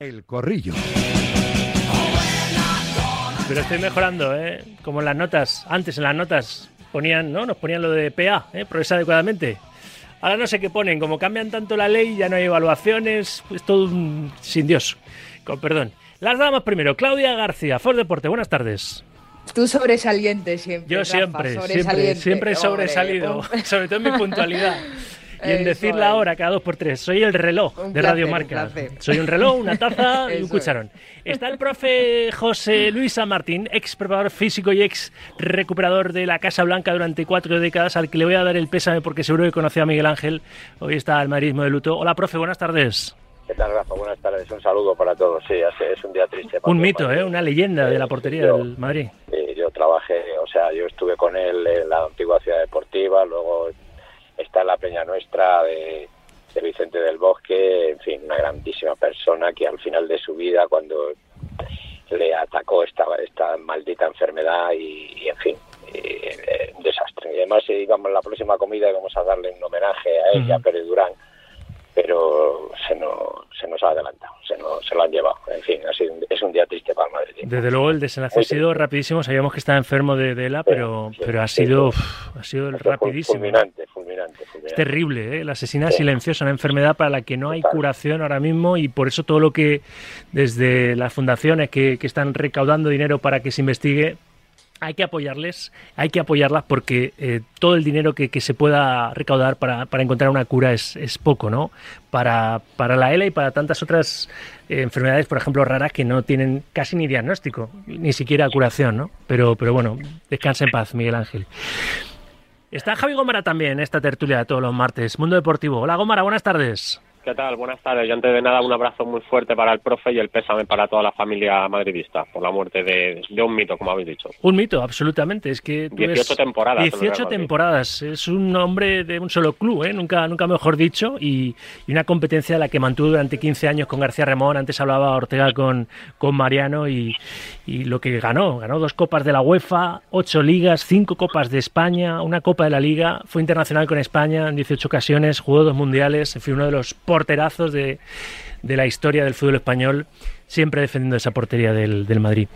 El corrillo. Pero estoy mejorando, ¿eh? Como en las notas. Antes en las notas ponían, ¿no? Nos ponían lo de PA, ¿eh? Progresa adecuadamente. Ahora no sé qué ponen. Como cambian tanto la ley, ya no hay evaluaciones. Pues todo un sin Dios. Con perdón. Las damas primero. Claudia García, For Deporte. Buenas tardes. Tú sobresaliente siempre. Yo Rafa, siempre, siempre, sobresaliente. siempre he sobresalido. hombre. Sobre todo en mi puntualidad. Y en Eso decir la es. hora cada dos por tres. Soy el reloj Un de placer, Radio un Marca. placer. Soy un reloj, una taza y un Eso es. cucharón. Está el profe José Luis San Martín, ex preparador físico y ex recuperador de la Casa Blanca durante cuatro décadas, al que le voy a dar el pésame porque seguro que conoció a Miguel Ángel. Hoy está el madridismo de luto. Hola, profe, buenas tardes. ¿Qué tal, Rafa? Buenas tardes. Un saludo para todos. Sí, es un día triste. para Un mito, Madrid. ¿eh? una leyenda de la portería Yo- del Madrid. Sí, yo trabajé, o sea, yo estuve con él en la antigua ciudad deportiva, luego está la Peña Nuestra de, de Vicente del Bosque, en fin, una grandísima persona que al final de su vida, cuando le atacó esta, esta maldita enfermedad y, y, en fin, y, eh, un desastre. Y además íbamos a la próxima comida y vamos a darle un homenaje a ella, Ujú. Pérez Durán, pero se nos, se nos ha adelantado, se, nos, se lo han llevado. En fin, ha sido un- es un día triste para el Madrid. Desde luego el desenlace ha sido rapidísimo. Sabíamos que estaba enfermo de, de ELA, Sí, pero, sí, pero ha sido, sí. uf, ha sido rapidísimo. Fulminante. Es terrible, ¿eh? la asesina silenciosa, una enfermedad para la que no hay curación ahora mismo y por eso todo lo que desde las fundaciones que, que están recaudando dinero para que se investigue, hay que apoyarles, hay que apoyarlas porque eh, todo el dinero que, que se pueda recaudar para, para encontrar una cura es, es poco, ¿no? Para, para la ELA y para tantas otras eh, enfermedades, por ejemplo, raras que no tienen casi ni diagnóstico, ni siquiera curación, ¿no? Pero, pero bueno, descansa en paz, Miguel Ángel. Está Javi Gómara también en esta tertulia de todos los martes. Mundo Deportivo. Hola Gómara, buenas tardes. ¿Qué tal? Buenas tardes. Y antes de nada, un abrazo muy fuerte para el profe y el pésame para toda la familia madridista por la muerte de, de un mito, como habéis dicho. Un mito, absolutamente. Es que tú 18 ves- temporadas en el 18 Real Madrid. temporadas. Es un hombre de un solo club, ¿eh? nunca, nunca mejor dicho. Y, y una competencia de la que mantuvo durante 15 años con García Ramón. Antes hablaba Ortega con, con Mariano y, y lo que ganó. Ganó dos copas de la UEFA, ocho ligas, cinco copas de España, una copa de la Liga. Fue internacional con España en 18 ocasiones, jugó dos mundiales. Fue uno de los porterazos de, de la historia del fútbol español, siempre defendiendo esa portería del, del Madrid.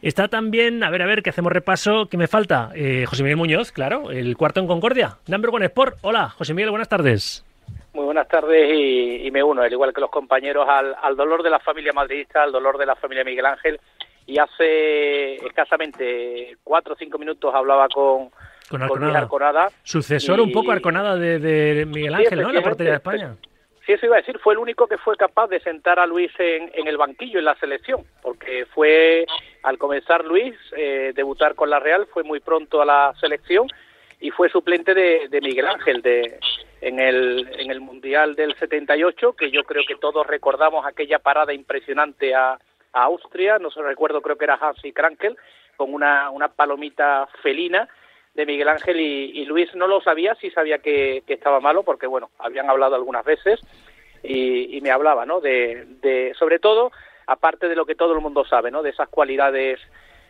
Está también, a ver, a ver, que hacemos repaso. ¿Qué me falta? Eh, José Miguel Muñoz, claro, el cuarto en Concordia. Number One Sport. Hola, José Miguel, buenas tardes. Muy buenas tardes y, y me uno, al igual que los compañeros, al, al dolor de la familia madridista, al dolor de la familia Miguel Ángel. Y hace escasamente cuatro o cinco minutos hablaba con, Con Arconada. Sucesor Y- un poco Arconada de, de Miguel Sí, Ángel, ¿no? En la portería de. España. Eso iba a decir, fue el único que fue capaz de sentar a Luis en, en el banquillo en la selección, porque fue al comenzar Luis, eh, debutar con la Real, fue muy pronto a la selección y fue suplente de, de Miguel Ángel de, en, el, en el Mundial del 78, que yo creo que todos recordamos aquella parada impresionante a, a Austria, no se recuerdo, creo que era Hansi Krankel, con una, una palomita felina de Miguel Ángel y, Luis no lo sabía, sí sabía que, que estaba malo porque bueno, habían hablado algunas veces y, me hablaba, ¿no? De, sobre todo, aparte de lo que todo el mundo sabe, ¿no? De esas cualidades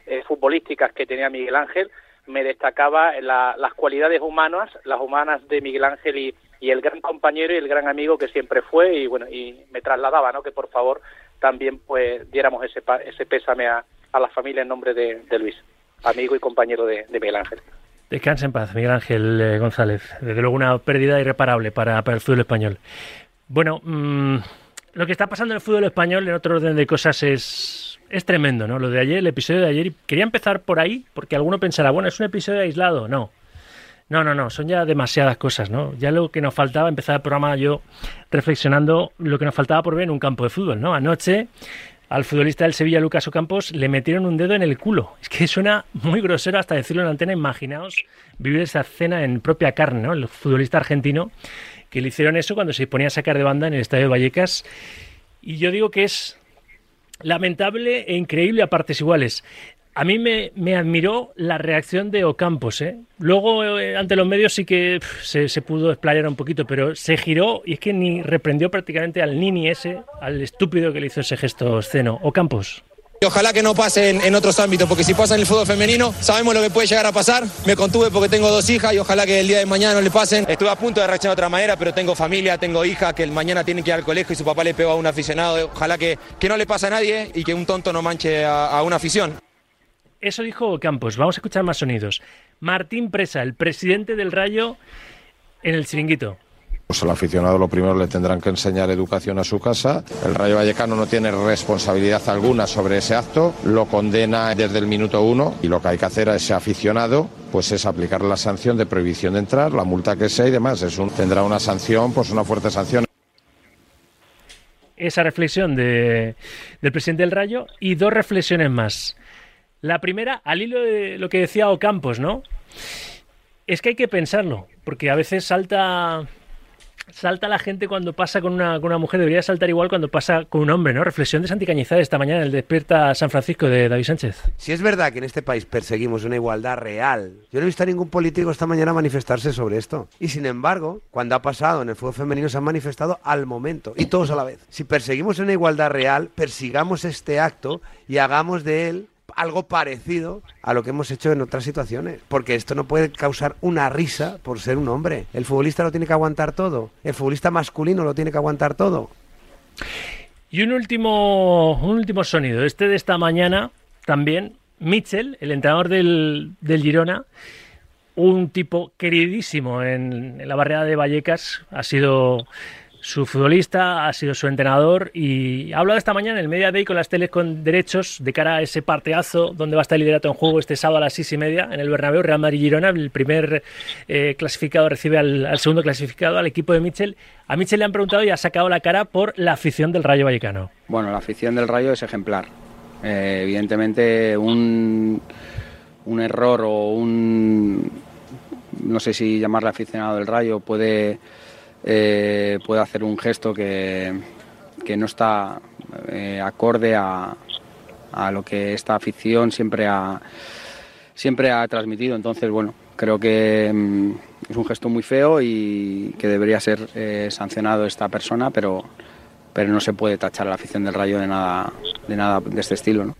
eh, futbolísticas que tenía Miguel Ángel, me destacaba la- las cualidades humanas, las humanas de Miguel Ángel y, el gran compañero y el gran amigo que siempre fue y bueno, y me trasladaba, ¿no? Que por favor también pues diéramos ese, ese pésame a, a la familia en nombre de, de Luis, amigo y compañero de Miguel Ángel. Descansa en paz, Miguel Ángel eh, González. Desde luego una pérdida irreparable para, para el fútbol español. Bueno, mm, lo que está pasando en el fútbol español en otro orden de cosas es, es tremendo, ¿no? Lo de ayer, el episodio de ayer, quería empezar por ahí, porque alguno pensará, bueno, es un episodio aislado. No. No, no, no, son ya demasiadas cosas, ¿no? Ya lo que nos faltaba, empezar el programa yo reflexionando lo que nos faltaba por ver en un campo de fútbol, ¿no? Anoche al futbolista del Sevilla, Lucas Ocampos, le metieron un dedo en el culo. Es que suena muy grosero hasta decirlo en antena. Imaginaos vivir esa escena en propia carne, ¿no? El futbolista argentino que le hicieron eso cuando se ponía a sacar de banda en el estadio de Vallecas. Y yo digo que es lamentable e increíble a partes iguales. A mí me, me admiró la reacción de Ocampos. ¿eh? Luego, eh, ante los medios sí que se, se pudo explayar un poquito, pero se giró y es que ni reprendió prácticamente al nini ese, al estúpido que le hizo ese gesto esceno. Ocampos. Ojalá que no pase en, otros ámbitos, porque si pasa en el fútbol femenino, sabemos lo que puede llegar a pasar. Me contuve porque tengo dos hijas y ojalá que el día de mañana no le pasen. Estuve a punto de reaccionar de otra manera, pero tengo familia, tengo hijas que el mañana tienen que ir al colegio y su papá le pegó a un aficionado. Ojalá que, que no le pase a nadie y que un tonto no manche a, a una afición. Eso dijo Campos. Vamos a escuchar más sonidos. Martín Presa, el presidente del Rayo, en el chiringuito. Pues al aficionado lo primero le tendrán que enseñar educación a su casa. El Rayo Vallecano no tiene responsabilidad alguna sobre ese acto, lo condena desde el minuto uno y lo que hay que hacer a ese aficionado pues es aplicar la sanción de prohibición de entrar, la multa que sea y demás. Es un, tendrá una sanción, pues una fuerte sanción. Esa reflexión de, del presidente del Rayo y dos reflexiones más. La primera, al hilo de lo que decía Ocampos, ¿no? Es que hay que pensarlo, porque a veces salta salta la gente cuando pasa con una, con una mujer, debería saltar igual cuando pasa con un hombre, ¿no? Reflexión de Santi Cañizares esta mañana en el Despierta San Francisco de David Sánchez. Si es verdad que en este país perseguimos una igualdad real, yo no he visto a ningún político esta mañana manifestarse sobre esto. Y sin embargo, cuando ha pasado en el fútbol femenino se han manifestado al momento y todos a la vez. Si perseguimos una igualdad real, persigamos este acto y hagamos de él algo parecido a lo que hemos hecho en otras situaciones. Porque esto no puede causar una risa por ser un hombre. El futbolista lo tiene que aguantar todo. El futbolista masculino lo tiene que aguantar todo. Y un último, un último sonido. Este de esta mañana también. Mitchell, el entrenador del, del Girona, un tipo queridísimo en, en la barrera de Vallecas, ha sido su futbolista, ha sido su entrenador y ha hablado esta mañana en el Media Day con las teles con derechos de cara a ese parteazo donde va a estar el liderato en juego este sábado a las seis y media en el Bernabéu, Real Madrid-Girona, el primer eh, clasificado recibe al, segundo clasificado, al equipo de Michel. A Michel le han preguntado y ha sacado la cara por la afición del Rayo Vallecano. Bueno, la afición del Rayo es ejemplar. Eh, evidentemente un, un error o un, no sé si llamarle aficionado del Rayo puede eh, puede hacer un gesto que, no está eh, acorde a, a, lo que esta afición siempre ha, siempre ha transmitido. Entonces, bueno, creo que mm, es un gesto muy feo y que debería ser eh, sancionado esta persona, pero, pero no se puede tachar a la afición del Rayo de nada de, nada de este estilo. ¿no?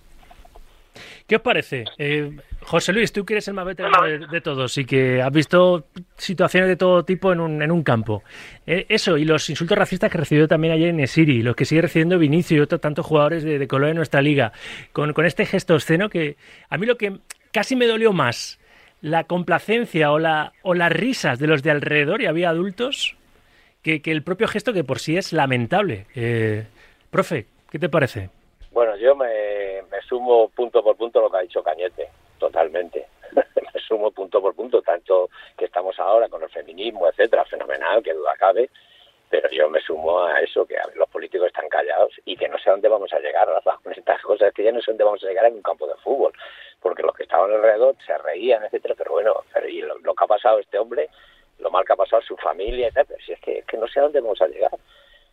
¿Qué os parece? Eh, José Luis, tú que eres el más veterano de, todos y que has visto situaciones de todo tipo en un, campo. Eh, eso, y los insultos racistas que recibió también ayer en Esiri, los que sigue recibiendo Vinicio y otros tantos jugadores de, color en nuestra liga, con, este gesto esceno que a mí lo que casi me dolió más, la complacencia o, la, o las risas de los de alrededor, y había adultos, que, el propio gesto que por sí es lamentable. Eh, profe, ¿qué te parece? Bueno, yo me sumo punto por punto lo que ha dicho Cañete, totalmente. me sumo punto por punto, tanto que estamos ahora con el feminismo, etcétera, fenomenal, que duda cabe, pero yo me sumo a eso, que los políticos están callados y que no sé dónde vamos a llegar, con estas cosas, que ya no sé dónde vamos a llegar en un campo de fútbol, porque los que estaban alrededor se reían, etcétera, pero bueno, y lo, que ha pasado a este hombre, lo mal que ha pasado a su familia, etcétera, si es que, es que no sé a dónde vamos a llegar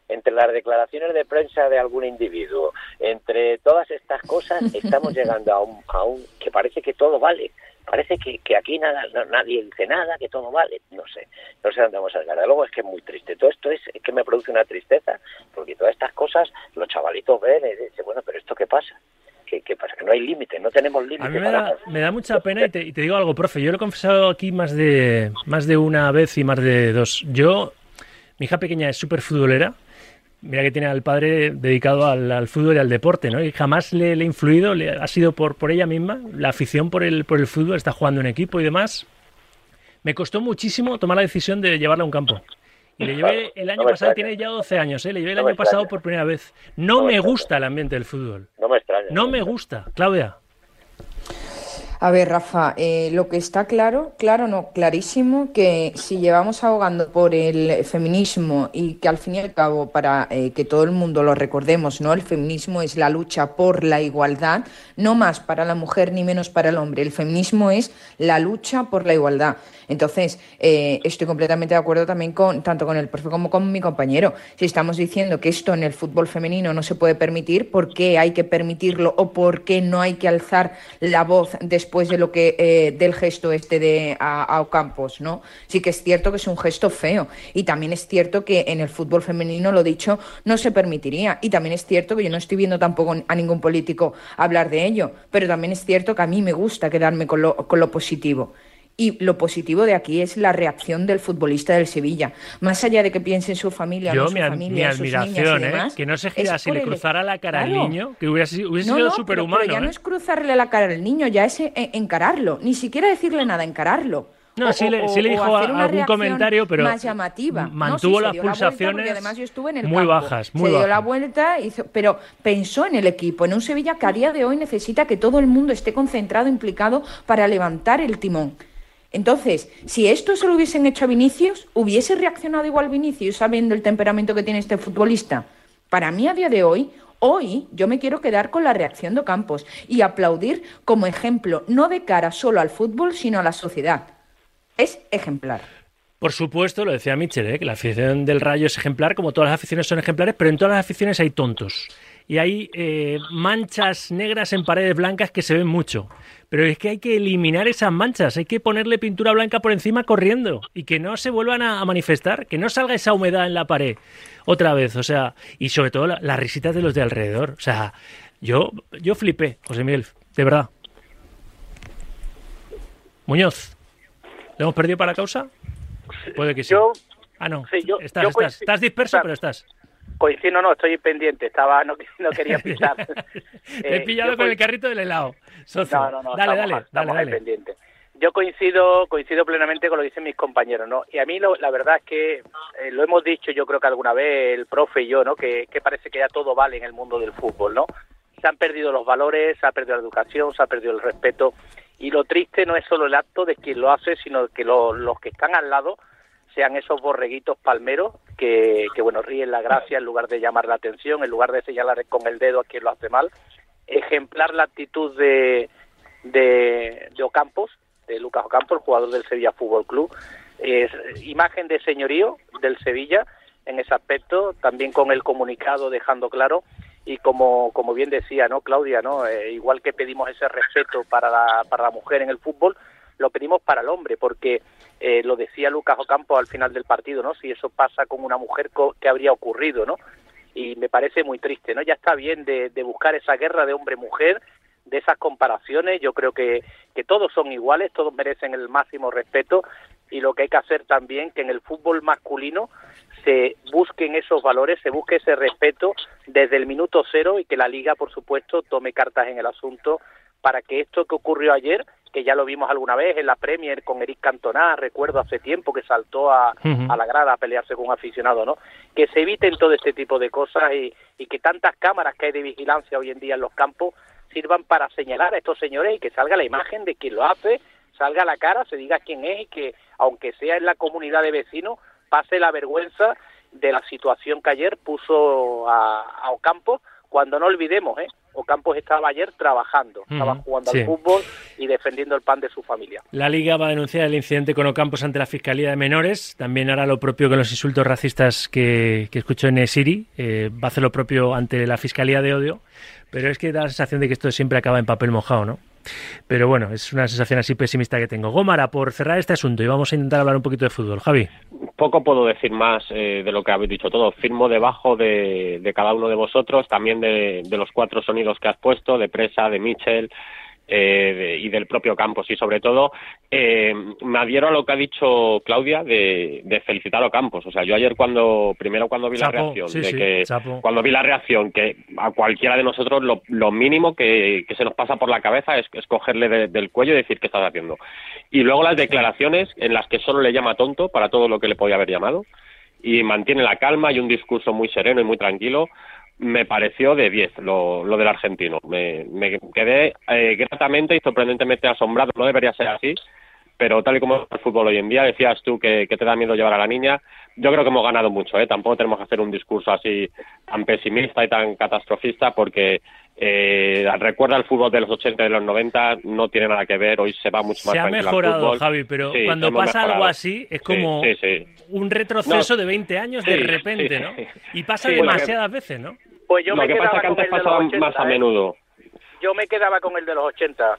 entre las declaraciones de prensa de algún individuo, entre todas estas cosas, estamos llegando a un, a un que parece que todo vale. Parece que, que aquí nada, nadie dice nada, que todo vale. No sé, no sé dónde vamos a llegar. Luego es que es muy triste. Todo esto es, que me produce una tristeza, porque todas estas cosas los chavalitos ven y dicen, bueno, pero ¿esto qué pasa? ¿Qué, qué pasa? Que no hay límite, no tenemos límite. A mí me, da, me da, mucha pena y te, y te, digo algo, profe. Yo lo he confesado aquí más de, más de una vez y más de dos. Yo, mi hija pequeña es súper futbolera mira que tiene al padre dedicado al, fútbol y al deporte, ¿no? Y jamás le, ha influido, le, ha sido por, por ella misma, la afición por el, por el fútbol, está jugando en equipo y demás. Me costó muchísimo tomar la decisión de llevarla a un campo. Y le llevé el año pasado, tiene ya 12 años, ¿eh? le llevé el año pasado por primera vez. No, me, gusta el ambiente del fútbol. No me extraña. No me gusta. Claudia. A ver, Rafa, eh, lo que está claro, claro no, clarísimo, que si llevamos ahogando por el feminismo y que al fin y al cabo, para eh, que todo el mundo lo recordemos, ¿no? El feminismo es la lucha por la igualdad, no más para la mujer ni menos para el hombre. El feminismo es la lucha por la igualdad. Entonces, eh, estoy completamente de acuerdo también con tanto con el profe como con mi compañero. Si estamos diciendo que esto en el fútbol femenino no se puede permitir, ¿por qué hay que permitirlo o por qué no hay que alzar la voz después después de lo que eh, del gesto este de a, a Ocampos, ¿no? Sí que es cierto que es un gesto feo y también es cierto que en el fútbol femenino lo dicho no se permitiría y también es cierto que yo no estoy viendo tampoco a ningún político hablar de ello, pero también es cierto que a mí me gusta quedarme con lo, con lo positivo. Y lo positivo de aquí es la reacción del futbolista del Sevilla. Más allá de que piense en su familia, Yo, no su mi, familia, mi sus niñas y admiración, ¿eh? demás, Que no se es girase y le cruzara la cara al niño, que hubiese No, sido no, superhumano. pero ya no ¿eh? es cruzarle la cara al niño, ya es eh, encararlo. Ni siquiera decirle nada, encararlo. No, O- sí le, sí le dijo algún comentario, pero más llamativa. No, mantuvo sí, las dio la pulsaciones además yo estuve en el muy campo. bajas, muy se dio la vuelta, hizo- pero pensó en el equipo, en un Sevilla que a día de hoy necesita que todo el mundo esté concentrado, implicado para levantar el timón. Entonces, si esto se lo hubiesen hecho a Vinicius, ¿hubiese reaccionado igual Vinicius sabiendo el temperamento que tiene este futbolista? Para mí, a día de hoy, hoy yo me quiero quedar con la reacción de Campos y aplaudir como ejemplo, no de cara solo al fútbol, sino a la sociedad. Es ejemplar. Por supuesto, lo decía Mitchell, ¿eh? que la afición del Rayo es ejemplar, como todas las aficiones son ejemplares, pero en todas las aficiones hay tontos. Y hay eh, manchas negras en paredes blancas que se ven mucho. Pero es que hay que eliminar esas manchas, hay que ponerle pintura blanca por encima corriendo y que no se vuelvan a, a manifestar, que no salga esa humedad en la pared otra vez. O sea, y sobre todo la- las risitas de los de alrededor. O sea, yo, yo flipé, José Miguel, de verdad. Muñoz, ¿le hemos perdido para la causa? Puede que sí. Yo, ah, no. sí, yo- estás, yo estás, estás disperso, claro. pero estás. Coincido, no, no, estoy pendiente, estaba, no, no quería pisar. Te he Eh, pillado con el carrito del helado. Socio. No, no, no, dale, estamos, dale, estamos dale, ahí dale. pendientes. Yo coincido, coincido plenamente con lo que dicen mis compañeros, ¿no? Y a mí lo- la verdad es que eh, lo hemos dicho, yo creo que alguna vez el profe y yo, ¿no? Que, que parece que ya todo vale en el mundo del fútbol, ¿no? Se han perdido los valores, se ha perdido la educación, se ha perdido el respeto. Y lo triste no es solo el acto de quien lo hace, sino que lo- los que están al lado sean esos borreguitos palmeros que, bueno, ríen la gracia en lugar de llamar la atención, en lugar de señalar con el dedo a quien lo hace mal. Ejemplar la actitud de, de, de Ocampos, de Lucas Ocampos, el jugador del Sevilla Fútbol Club. Imagen de señorío del Sevilla en ese aspecto, también con el comunicado dejando claro y como, como bien decía no Claudia no Eh, igual que pedimos ese respeto para la, para la mujer en el fútbol lo pedimos para el hombre porque eh, lo decía Lucas Ocampo al final del partido no si eso pasa con una mujer qué habría ocurrido no y me parece muy triste no ya está bien de, de buscar esa guerra de hombre mujer de esas comparaciones. Yo creo que que todos son iguales todos merecen el máximo respeto. Y lo que hay que hacer también que en el fútbol masculino se busquen esos valores, se busque ese respeto desde el minuto cero y que la liga, por supuesto, tome cartas en el asunto para que esto que ocurrió ayer, que ya lo vimos alguna vez en la Premier con Eric Cantona, recuerdo hace tiempo que saltó a, la grada a pelearse con un aficionado, ¿no? Que se eviten todo este tipo de cosas y, y que tantas cámaras que hay de vigilancia hoy en día en los campos sirvan para señalar a estos señores y que salga la imagen de quien lo hace, salga la cara, se diga quién es y que, aunque sea en la comunidad de vecinos, pase la vergüenza de la situación que ayer puso a, a Ocampo, cuando no olvidemos, ¿eh? Ocampos estaba ayer trabajando, estaba jugando sí. al fútbol y defendiendo el pan de su familia. La Liga va a denunciar el incidente con Ocampos ante la Fiscalía de Menores. También hará lo propio con los insultos racistas que, que escuchó en Siri. Eh, va a hacer lo propio ante la Fiscalía de Odio. Pero es que da la sensación de que esto siempre acaba en papel mojado, ¿no? Pero bueno, es una sensación así pesimista que tengo. Gómara, por cerrar este asunto, y vamos a intentar hablar un poquito de fútbol. Javi. Poco puedo decir más eh, de lo que habéis dicho todo. Firmo debajo de, de cada uno de vosotros, también de, los cuatro sonidos que has puesto, de Presa, de Mitchell eh, de- y del propio Campos. Y sobre todo, eh, me adhiero a lo que ha dicho Claudia de, de felicitar a Campos. O sea, yo ayer cuando, primero cuando vi la reacción, sí, de sí, que chapo. cuando vi la reacción, que a cualquiera de nosotros lo, lo mínimo que, que se nos pasa por la cabeza es, es cogerle de- del cuello y decir qué estás haciendo. Y luego las declaraciones en las que solo le llama tonto para todo lo que le podía haber llamado y mantiene la calma y un discurso muy sereno y muy tranquilo. Me pareció de 10 lo, lo del argentino. Me, me quedé eh, gratamente y sorprendentemente asombrado. No debería ser así, pero tal y como es el fútbol hoy en día, decías tú que, que te da miedo llevar a la niña. Yo creo que hemos ganado mucho, ¿eh? Tampoco tenemos que hacer un discurso así tan pesimista y tan catastrofista porque eh, recuerda el fútbol de los 80 y de los 90, no tiene nada que ver, hoy se va mucho más Se ha mejorado, fútbol. Javi, pero Sí, cuando pasa algo así es como sí, sí. un retroceso No. de 20 años Sí, de repente, sí. ¿no? Y pasa demasiadas veces, ¿no? Pues yo lo me que pasa es que antes pasaba 80, más a ¿eh? menudo. Yo me quedaba con el de los 80.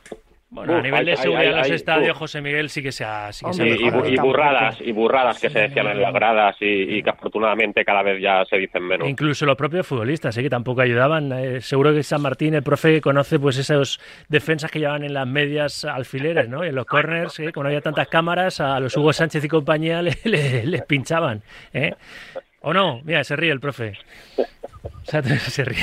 Bueno, a nivel de seguridad en los estadios, José Miguel sí que se ha, sí que se ha y, mejorado. y burradas, y burradas que se decían en las gradas y, y que afortunadamente cada vez ya se dicen menos. Incluso los propios futbolistas, ¿eh? que tampoco ayudaban. Eh, seguro que San Martín, el profe, conoce pues esos defensas que llevaban en las medias alfileres, ¿no? Y en los corners, ¿eh? como no había tantas cámaras, a los Hugo Sánchez y compañía le- le- les pinchaban. ¿eh? ¿O no? Mira, se ríe el profe. O sea, se ríe.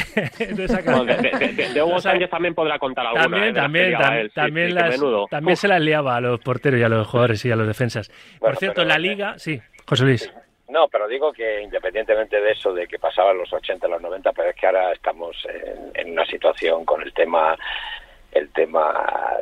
No, de, de- de- de Hugo O sea, Sánchez también podrá contar alguna. También, ¿eh? las también, tam- él, también, sí, las- también se las liaba a los porteros y a los jugadores y a los defensas. Por cierto, pero- la liga, sí, José Luis. No, pero digo que independientemente de eso, de que pasaban los 80, los 90, pero es que ahora estamos en, en una situación con el tema el tema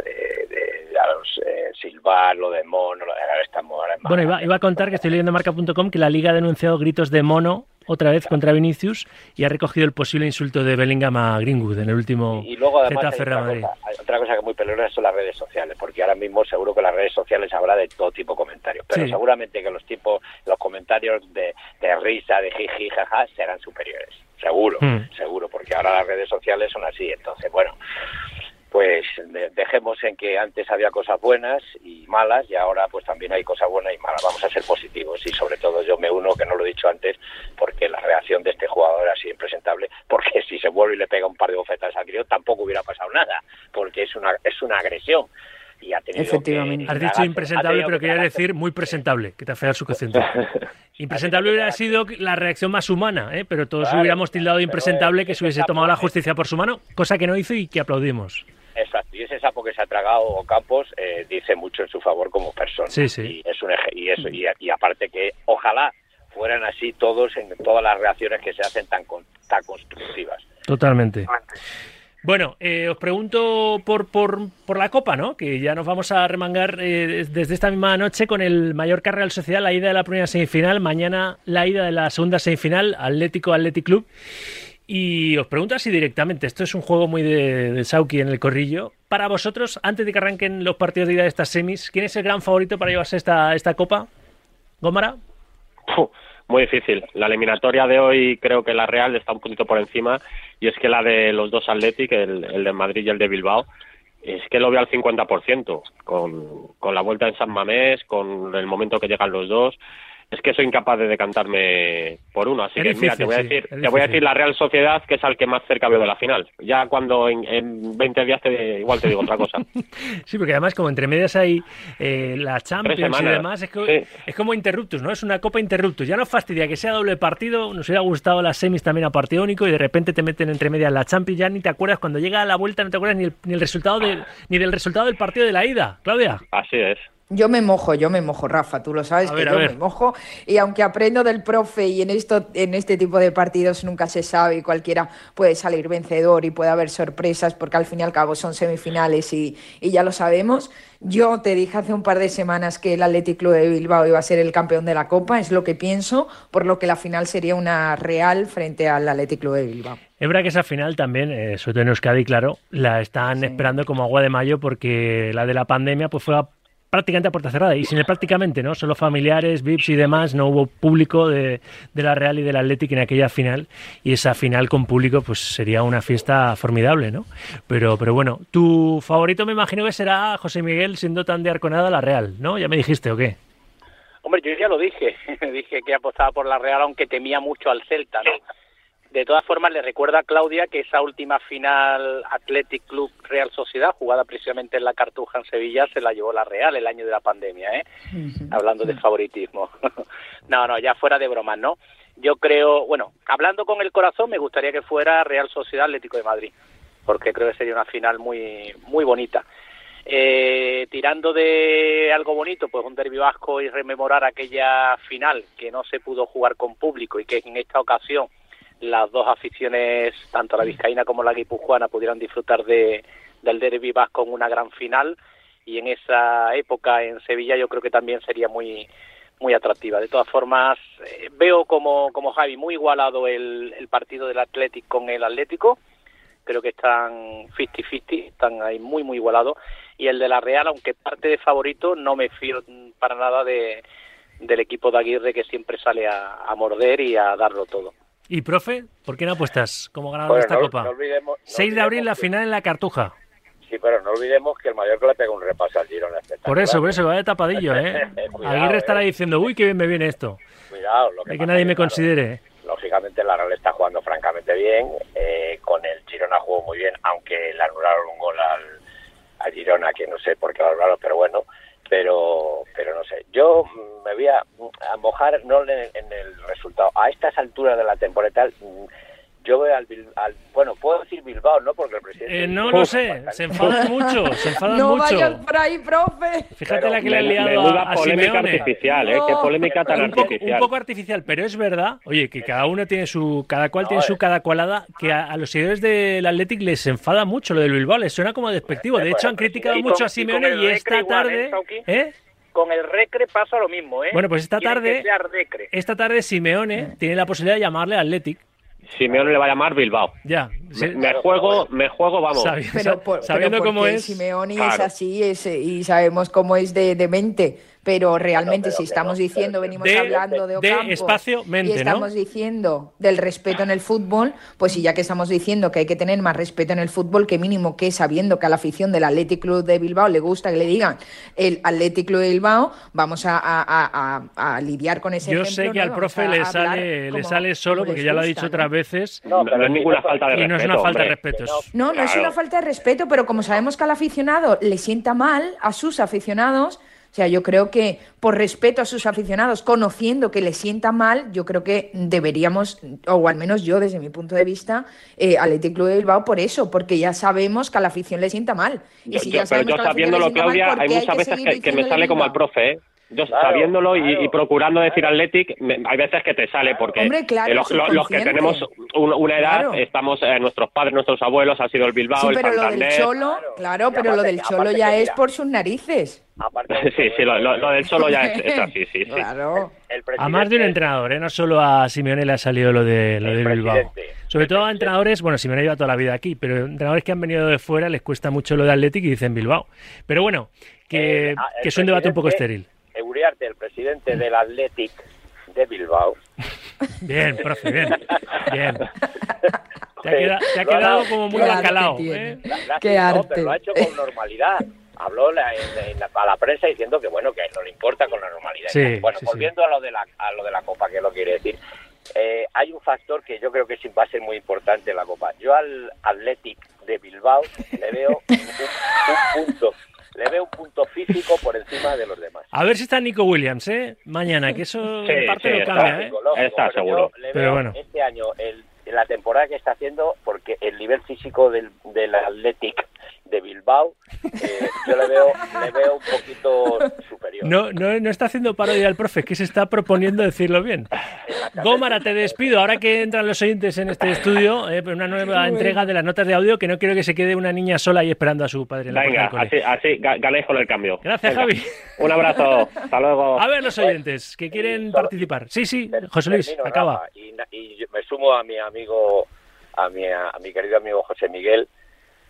de, de, ya los, eh, silbar, lo de mono, lo de, ahora estamos ahora en Bueno, iba, iba a contar que estoy leyendo marca.com que la liga ha denunciado gritos de mono otra vez contra Vinicius y ha recogido el posible insulto de Bellingham a Greenwood en el último Y luego además hay otra, cosa, hay otra cosa que es muy peligrosa son las redes sociales, porque ahora mismo seguro que las redes sociales habrá de todo tipo de comentarios, pero Sí. seguramente que los tipos, los comentarios de, de risa, de jiji, jaja, serán superiores, seguro, Hmm. seguro, porque ahora las redes sociales son así, entonces bueno, pues de- dejemos en que antes había cosas buenas y malas y ahora pues también hay cosas buenas y malas. Vamos a ser positivos y sobre todo yo me uno, que no lo he dicho antes, porque la reacción de este jugador ha sido impresentable, porque si se vuelve y le pega un par de bofetadas al crío tampoco hubiera pasado nada, porque es una, es una agresión. Y ha tenido Efectivamente. que Has dicho impresentable, pero que quería decir muy presentable, que te dar su cociente. Impresentable hubiera sido la reacción más humana, ¿eh? pero todos Claro, hubiéramos tildado de impresentable es- que se hubiese tomado la justicia por su mano, cosa que no hizo y que aplaudimos. Exacto, y ese sapo que se ha tragado Campos eh, dice mucho en su favor como persona. Sí, sí. Y, es un eje- y, eso, y, y aparte que ojalá fueran así todos en todas las reacciones que se hacen tan, con- tan constructivas. Totalmente. Bueno, eh, os pregunto por, por, por la Copa, ¿no? Que ya nos vamos a remangar eh, desde esta misma noche con el Mallorca Real Sociedad, la ida de la primera semifinal, mañana la ida de la segunda semifinal, Atlético Athletic Club. Y os pregunto así directamente, esto es un juego muy de, Sauki en el corrillo. Para vosotros, antes de que arranquen los partidos de ida de estas semis, ¿quién es el gran favorito para llevarse esta, esta Copa? ¿Gómara? Muy difícil. La eliminatoria de hoy creo que la Real está un poquito por encima y es que la de los dos Athletic, el, el de Madrid y el de Bilbao, es que lo veo al 50%, con, con la vuelta en San Mamés, con el momento que llegan los dos. Es que soy incapaz de decantarme por uno, así Es que mira, te voy a decir, te voy a decir la Real Sociedad, que es al que más cerca veo de la final. Ya cuando en, en 20 días te, igual te digo otra cosa. Sí, porque además como entre medias hay eh, la Champions y demás, es, Sí. es como interruptus, ¿no? Es una copa interruptus. Ya nos fastidia que sea doble partido, nos hubiera gustado las semis también a partido único y de repente te meten entre medias la Champions, ya ni te acuerdas, cuando llega la vuelta no te acuerdas ni, el, ni el resultado de- ni del resultado del partido de la ida. Claudia. Así es. Yo me mojo, yo me mojo, Rafa, tú lo sabes A que ver, yo me mojo y aunque aprendo del profe y en esto en este tipo de partidos nunca se sabe y cualquiera puede salir vencedor y puede haber sorpresas porque al fin y al cabo son semifinales y, y ya lo sabemos. Yo te dije hace un par de semanas que el Athletic Club de Bilbao iba a ser el campeón de la Copa, es lo que pienso, por lo que la final sería una real frente al Athletic Club de Bilbao. Es verdad que esa final también, eh, sobre todo en Euskadi, claro, la están Sí. esperando como agua de mayo porque la de la pandemia pues fue a- prácticamente a puerta cerrada y sin el prácticamente, ¿no? Solo familiares, VIPs y demás, no hubo público de, de la Real y del Athletic en aquella final y esa final con público pues sería una fiesta formidable, ¿no? Pero, pero bueno, tu favorito me imagino que será José Miguel siendo tan de Arconada la Real, ¿no? ¿Ya me dijiste o qué? Hombre, yo ya lo dije, dije que apostaba por la Real, aunque temía mucho al Celta, ¿no? De todas formas, le recuerda a Claudia que esa última final Athletic Club Real Sociedad, jugada precisamente en la Cartuja en Sevilla, se la llevó la Real el año de la pandemia, ¿eh? Hablando de favoritismo. no, no, ya fuera de bromas, ¿no? Yo creo, bueno, hablando con el corazón, me gustaría que fuera Real Sociedad Atlético de Madrid, porque creo que sería una final muy, muy bonita. Eh, tirando de algo bonito, pues un derbi vasco y rememorar aquella final que no se pudo jugar con público y que en esta ocasión las dos aficiones, tanto la vizcaína como la guipuzcoana, pudieran disfrutar de, del derbi vasco en una gran final y en esa época en Sevilla yo creo que también sería muy muy atractiva. De todas formas, eh, veo como, como Javi muy igualado el, el partido del Athletic con el Atlético. Creo que están 50-50, están ahí muy, muy igualados. Y el de la Real, aunque parte de favorito, no me fío para nada de, del equipo de Aguirre que siempre sale a morder y a darlo todo. Y profe, ¿por qué no apuestas como ganador de esta no- copa? no olvidemos- no 6 de abril la que- final en la Cartuja. Sí, pero no olvidemos que el Mallorca le pega un repaso al Girona. Por eso, por eso, va de tapadillo, ¿eh? Cuidado, Aguirre estará eh. diciendo, uy, qué bien me viene esto. Cuidado, lo que Hay que nadie me claro, considere. lógicamente la Real está jugando francamente bien, eh, con el Girona jugó muy bien, aunque le anularon un gol al, al Girona, que no sé por qué lo anularon, pero bueno, pero pero no sé. Yo me voy a, a mojar no en, en el resultado. A estas alturas de la temporada mm, yo veo al, Bil- al bueno, puedo decir Bilbao, ¿no? Porque el presidente... Eh, no lo sé, se enfadan mucho, se enfadan No mucho. vayas por ahí, profe. Fíjate la que le han liado Menuda a, a polémica Simeone. artificial, ¿eh? Qué polémica tan un poco, un artificial. poco artificial, pero es verdad, oye, que cada uno tiene su, cada cual tiene su cada cualada, que a, a los seguidores del Athletic les enfada mucho lo del Bilbao, les suena como despectivo. De hecho, han criticado mucho a Simeone y esta tarde, ¿eh, Sauki? ¿eh? Con el Recre pasa lo mismo, ¿eh? Bueno, pues esta tarde-. Esta tarde Simeone tiene la posibilidad de llamarle Athletic. Simeone le va a llamar Bilbao. Ya, Me, juego, me juego, vamos. sabi- Pero, sa- por- sabiendo pero cómo es. Simeone es Claro. así es, eh, y sabemos cómo es de, de mente. Pero realmente, pero- si estamos pero- diciendo, venimos De- hablando de de Ocampo espacio, mente, y estamos ¿no? diciendo del respeto en el fútbol, pues y ya que estamos diciendo que hay que tener más respeto en el fútbol, que mínimo que sabiendo que a la afición del Athletic Club de Bilbao le gusta que le digan el Athletic Club de Bilbao, vamos a, a- a- a- a lidiar con ese Yo ejemplo, sé que ¿no? al profe le sale, le sale solo, porque ya lo ha dicho ¿no? otras veces. No, no es ninguna falta de Y no es una respeto, falta de respeto. es- No, no es una falta de respeto, pero como sabemos que al aficionado le sienta mal, a sus aficionados, o sea, yo creo que por respeto a sus aficionados, conociendo que le sienta mal, yo creo que deberíamos, o al menos yo desde mi punto de vista, eh, Athletic Club de Bilbao por eso, porque ya sabemos que a la afición le sienta mal. Y Yo- si yo- ya pero sabemos yo sabiéndolo, mal, Claudia, ¿por hay muchas que veces que, que me sale como al profe, ¿eh? Yo Claro, sabiéndolo y- y, claro. procurando decir Athletic, me- hay veces que te sale porque Hombre, claro, eh, los, los- los que tenemos un- una edad, Claro. estamos, eh, nuestros padres, nuestros abuelos, ha sido el Bilbao, Sí, el pero lo del cholo, claro, pero lo del cholo ya es mira, por sus narices. Aparte de Sí, sí, lo, lo- lo del cholo ya es, es así, sí, sí. Claro. el A más de un entrenador, ¿eh? no solo a Simeone le ha salido lo de, lo de Bilbao. Sobre todo a entrenadores, bueno, Simeone lleva toda la vida aquí, pero entrenadores que han venido de fuera les cuesta mucho lo de Athletic y dicen Bilbao. Pero bueno, que, Eh, ah, el que es un debate un poco estéril. Euriarte, el presidente del Athletic de Bilbao. Bien, profe, bien. Bien. Te ha, queda- te ha ha quedado dado- como muy bacalao. ¿eh? Qué no, arte. pero lo ha hecho con normalidad. Habló la- en- en la- a la prensa diciendo que bueno que a él no le importa con la normalidad. Sí, bueno, sí, sí. volviendo a lo de la a lo de la copa, que lo quiere decir. eh, hay un factor que yo creo que sí va a ser muy importante en la copa. Yo al Athletic de Bilbao le veo un, un punto, le veo un punto físico por encima de los demás. A ver si está Nico Williams, ¿eh? Mañana, que eso Sí, en parte sí, lo está. cambia, ¿eh? Lógico, Está pero seguro. yo le Pero veo bueno. este año el, la temporada que está haciendo, porque el nivel físico del, del Athletic de Bilbao, eh, yo le veo, le veo un poquito superior. No, no, no está haciendo parodia al profe, es que se está proponiendo decirlo bien. Gómara, te despido. Ahora que entran los oyentes en este estudio, eh, una nueva entrega de las notas de audio, que no quiero que se quede una niña sola ahí esperando a su padre en la Venga, puerta del así, cole. así ga- ganéis con el cambio. Gracias, Venga. Javi. Un abrazo, hasta luego. A ver los oyentes que quieren participar. Sí, sí, José Luis, acaba. Y, y me sumo a mi amigo, a mi, a mi querido amigo José Miguel.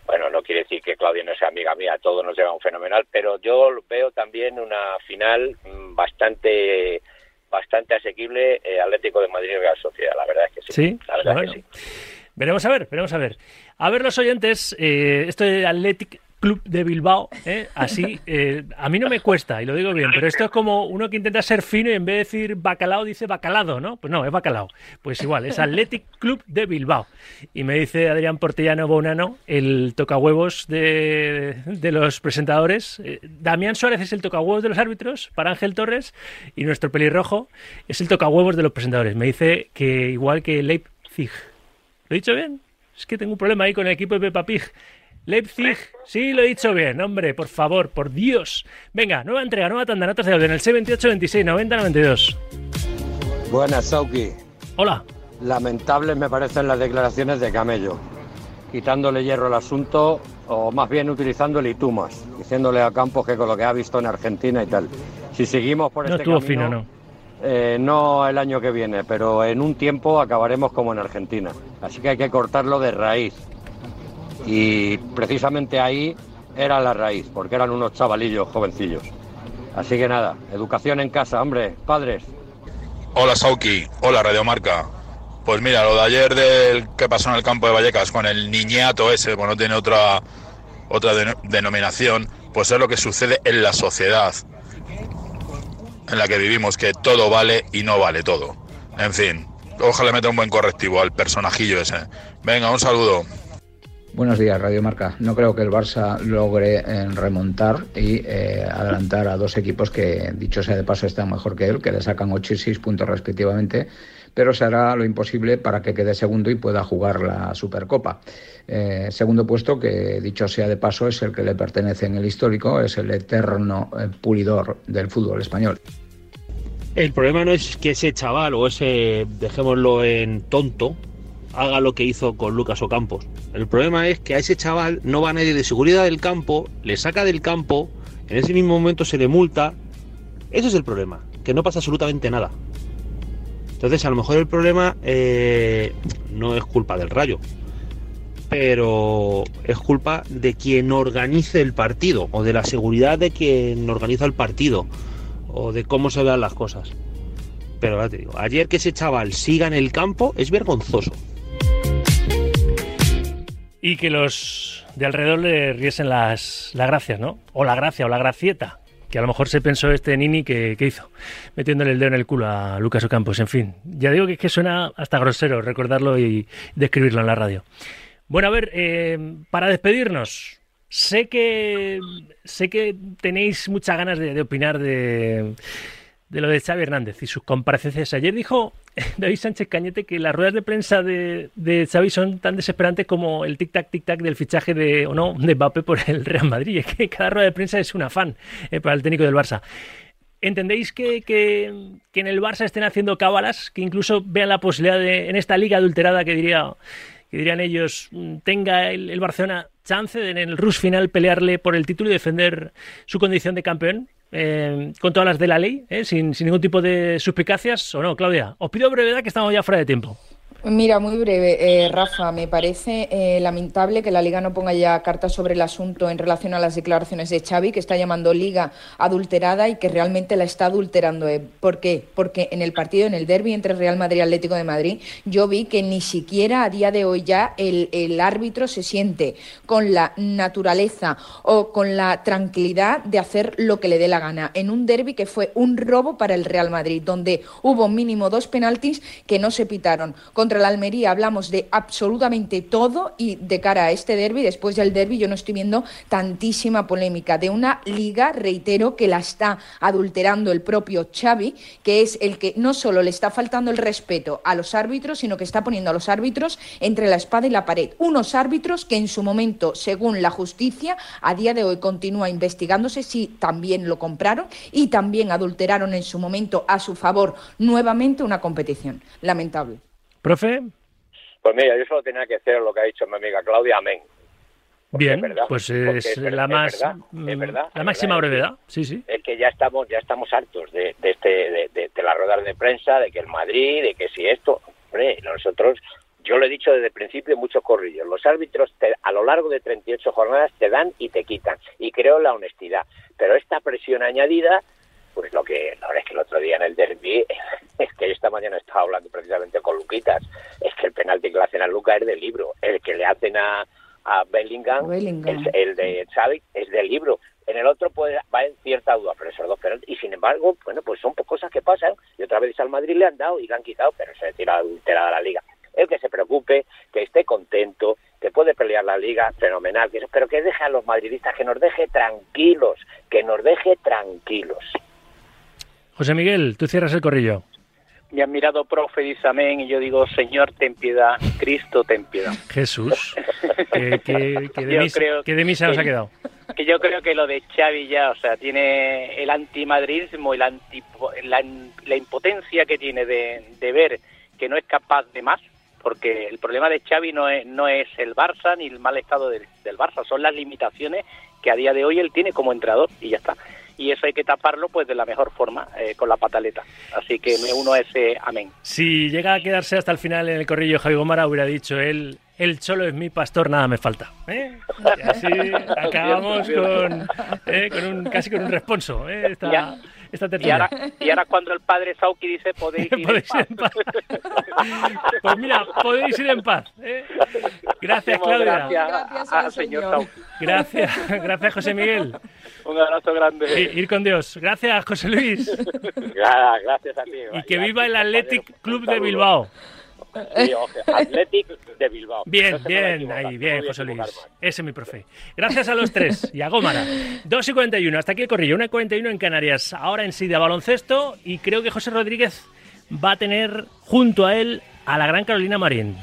Bueno, no quiere decir que Claudia no sea amiga mía, todo nos lleva un fenomenal, pero yo veo también una final mm, bastante bastante asequible eh, Atlético de Madrid y Real Sociedad, la verdad es que sí. Sí, la verdad bueno. es que sí. Veremos a ver, veremos a ver. A ver los oyentes, eh, esto de Athletic Club de Bilbao, ¿eh? así, eh, a mí no me cuesta, y lo digo bien, pero esto es como uno que intenta ser fino y en vez de decir bacalao dice bacalado, ¿no? Pues no, es bacalao. Pues igual, es Athletic Club de Bilbao. Y me dice Adrián Portellano Bonano, el tocahuevos de, de los presentadores. eh, Damián Suárez es el tocahuevos de los árbitros para Ángel Torres y nuestro pelirrojo es el tocahuevos de los presentadores. Me dice que igual que Leipzig. ¿Lo he dicho bien? Es que tengo un problema ahí con el equipo de Peppa Pig. Leipzig, sí, lo he dicho bien, hombre, por favor, por Dios. Venga, nueva entrega, nueva tanda, notas de audio en el C28, 26, 90, 92. Buenas, Sauki. Hola. Lamentables me parecen las declaraciones de Camello, quitándole hierro al asunto o más bien utilizando el itumas, diciéndole a Campos que con lo que ha visto en Argentina y tal. Si seguimos por No este estuvo camino, fino, ¿no? eh, no el año que viene, pero en un tiempo acabaremos como en Argentina. Así que hay que cortarlo de raíz. Y precisamente ahí era la raíz, porque eran unos chavalillos jovencillos. Así que nada, educación en casa, hombre, padres. Hola Sauki, hola Radiomarca. Pues mira, lo de ayer del que pasó en el campo de Vallecas con el niñato ese, pues no tiene otra otra denominación, pues es lo que sucede en la sociedad en la que vivimos, que todo vale y no vale todo. En fin, ojalá meta un buen correctivo al personajillo ese. Venga, un saludo. Buenos días, Radio Marca. No creo que el Barça logre eh, remontar y eh, adelantar a dos equipos que, dicho sea de paso, están mejor que él, que le sacan 8 y 6 puntos respectivamente, pero se hará lo imposible para que quede segundo y pueda jugar la Supercopa. Eh, segundo puesto, que dicho sea de paso, es el que le pertenece en el histórico, es el eterno pulidor del fútbol español. El problema no es que ese chaval o ese, dejémoslo en tonto, haga lo que hizo con Lucas Ocampos. El problema es que a ese chaval no va nadie de seguridad del campo, le saca del campo, en ese mismo momento se le multa. Ese es el problema, que no pasa absolutamente nada. Entonces a lo mejor el problema eh, no es culpa del rayo, pero es culpa de quien organice el partido o de la seguridad de quien organiza el partido o de cómo se vean las cosas. Pero ya te digo, ayer que ese chaval siga en el campo es vergonzoso y que los de alrededor le riesen las, las gracias, ¿no? O la gracia o la gracieta, que a lo mejor se pensó este Nini que, hizo, metiéndole el dedo en el culo a Lucas Ocampos. En fin, ya digo que es que suena hasta grosero recordarlo y describirlo en la radio. Bueno, a ver, eh, para despedirnos, sé que sé que tenéis muchas ganas de opinar de de lo de Xavi Hernández y sus comparecencias. Ayer dijo David Sánchez Cañete que las ruedas de prensa de, de Xavi son tan desesperantes como el tic-tac, tic-tac del fichaje de, o no, de Mbappé por el Real Madrid. Es que cada rueda de prensa es un afán eh, para el técnico del Barça. ¿Entendéis que, que, en el Barça estén haciendo cábalas? Que incluso vean la posibilidad de, en esta liga adulterada que diría que dirían ellos, tenga el, el Barcelona chance de en el rush final pelearle por el título y defender su condición de campeón? Eh, con todas las de la ley, eh, sin, sin ningún tipo de suspicacias, ¿o no, Claudia? Os pido brevedad que estamos ya fuera de tiempo. Mira, muy breve, eh, Rafa, me parece eh, lamentable que la Liga no ponga ya cartas sobre el asunto en relación a las declaraciones de Xavi, que está llamando Liga adulterada y que realmente la está adulterando. Eh. ¿Por qué? Porque en el partido, en el derby entre Real Madrid y Atlético de Madrid, yo vi que ni siquiera a día de hoy ya el, el árbitro se siente con la naturaleza o con la tranquilidad de hacer lo que le dé la gana. En un derby que fue un robo para el Real Madrid, donde hubo mínimo dos penaltis que no se pitaron. Contra la Almería hablamos de absolutamente todo y de cara a este derby, después del derby, yo no estoy viendo tantísima polémica de una liga, reitero, que la está adulterando el propio Xavi, que es el que no solo le está faltando el respeto a los árbitros, sino que está poniendo a los árbitros entre la espada y la pared. Unos árbitros que en su momento, según la justicia, a día de hoy continúa investigándose si también lo compraron y también adulteraron en su momento a su favor nuevamente una competición. Lamentable. ¿Profe? Pues mira, yo solo tenía que hacer lo que ha dicho mi amiga Claudia, amén. Bien, pues es, la más la máxima brevedad, sí, sí. Es que ya estamos ya estamos hartos de, este de, de, las ruedas de prensa, de que el Madrid, de que si esto, hombre, nosotros yo lo he dicho desde el principio muchos corrillos. Los árbitros a lo largo de 38 jornadas te dan y te quitan. Y creo la honestidad. Pero esta presión añadida pues lo que, la verdad es que el otro día en el derby, es esta mañana estaba hablando precisamente con Luquitas, es que el penalti que le hacen a Luca es del libro, el que le hacen a, a Bellingham, el de Xavi, es del libro. En el otro pues va en cierta duda, pero esos dos penaltis, y sin embargo, bueno, pues son cosas que pasan, y otra vez al Madrid le han dado y le han quitado, pero se tira adulterada la liga. El que se preocupe, que esté contento, que puede pelear la liga, fenomenal, pero que deje a los madridistas, que nos deje tranquilos, que nos deje tranquilos. José Miguel, tú cierras el corrillo. Me han mirado profe, dice amén, y yo digo, Señor, ten piedad, Cristo, ten piedad. Jesús, que, de, mí, se nos ha quedado. Que yo creo que lo de Xavi ya, o sea, tiene el antimadridismo y la, la, impotencia que tiene de, de ver que no es capaz de más, porque el problema de Xavi no es, no es el Barça ni el mal estado del, del Barça, son las limitaciones que a día de hoy él tiene como entrenador y ya está y eso hay que taparlo pues de la mejor forma, eh, con la pataleta. Así que me uno a ese amén. Si llega a quedarse hasta el final en el corrillo, Javi Gomara hubiera dicho él, el cholo es mi pastor, nada me falta. ¿eh? Y así acabamos con, eh, con un, casi con un responso. Esta, esta Y ahora, y ahora cuando el padre Sauki dice podéis ir en Podéis paz. ir en paz. Pues mira, podéis ir en paz. ¿eh? Gracias, Claudia. Gracias, Gracias al señor señor. Sauki. Gracias, gracias, José Miguel. Un abrazo grande. I- Ir con Dios. Gracias, José Luis. Nada, gracias a ti. Y que viva el Athletic Club de Bilbao. Athletic de Bilbao. Bien, No bien, ahí, bien, José Luis. Ese es mi profe. Gracias a los tres y a Gómara. 2 y 41, hasta aquí el corrillo. 1 y 41 en Canarias. Ahora en sí de baloncesto y creo que José Rodríguez va a tener junto a él a la gran Carolina Marín.